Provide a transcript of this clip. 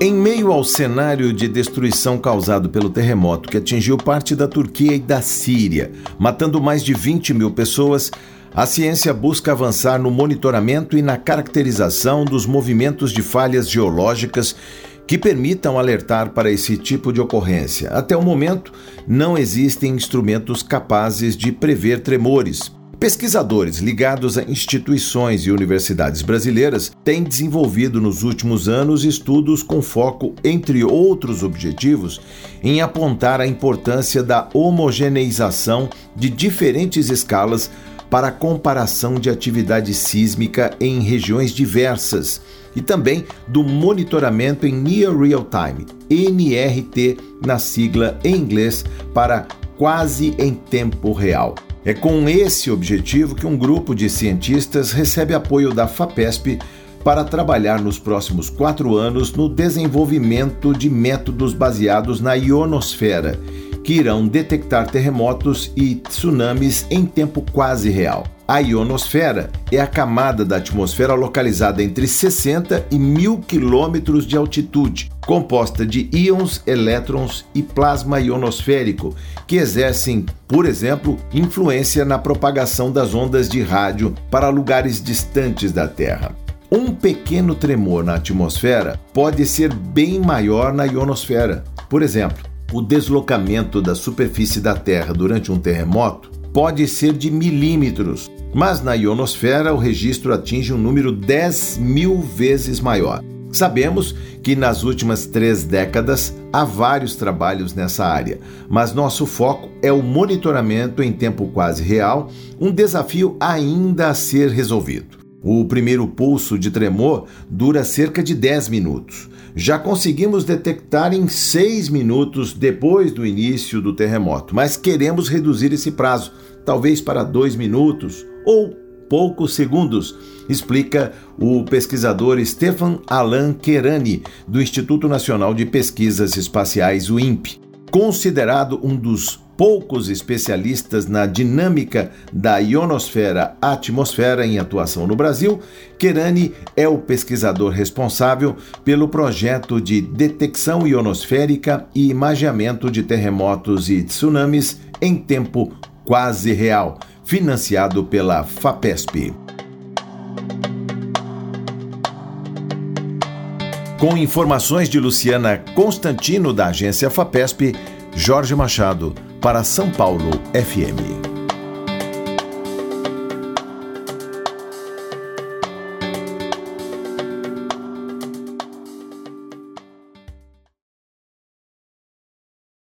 Em meio ao cenário de destruição causado pelo terremoto que atingiu parte da Turquia e da Síria, matando mais de 20 mil pessoas, a ciência busca avançar no monitoramento e na caracterização dos movimentos de falhas geológicas que permitam alertar para esse tipo de ocorrência. Até o momento, não existem instrumentos capazes de prever tremores, Pesquisadores ligados a instituições e universidades brasileiras têm desenvolvido nos últimos anos estudos com foco, entre outros objetivos, em apontar a importância da homogeneização de diferentes escalas para a comparação de atividade sísmica em regiões diversas e também do monitoramento em Near Real Time, NRT na sigla em inglês para quase em tempo real. É com esse objetivo que um grupo de cientistas recebe apoio da FAPESP para trabalhar nos próximos quatro anos no desenvolvimento de métodos baseados na ionosfera, que irão detectar terremotos e tsunamis em tempo quase real. A ionosfera é a camada da atmosfera localizada entre 60 e 1000 quilômetros de altitude, composta de íons, elétrons e plasma ionosférico, que exercem, por exemplo, influência na propagação das ondas de rádio para lugares distantes da Terra. Um pequeno tremor na atmosfera pode ser bem maior na ionosfera. Por exemplo, o deslocamento da superfície da Terra durante um terremoto pode ser de milímetros, mas na ionosfera o registro atinge um número 10 mil vezes maior. Sabemos que nas últimas três décadas há vários trabalhos nessa área, mas nosso foco é o monitoramento em tempo quase real, um desafio ainda a ser resolvido. O primeiro pulso de tremor dura cerca de 10 minutos já conseguimos detectar em seis minutos depois do início do terremoto, mas queremos reduzir esse prazo, talvez para dois minutos ou poucos segundos, explica o pesquisador Stefan Alan Kerani, do Instituto Nacional de Pesquisas Espaciais, o INPE. Considerado um dos poucos especialistas na dinâmica da ionosfera-atmosfera em atuação no Brasil, Kerani é o pesquisador responsável pelo projeto de detecção ionosférica e imageamento de terremotos e tsunamis em tempo quase real, financiado pela FAPESP. Com informações de Luciana Constantino, da agência FAPESP, Jorge Machado, para São Paulo FM.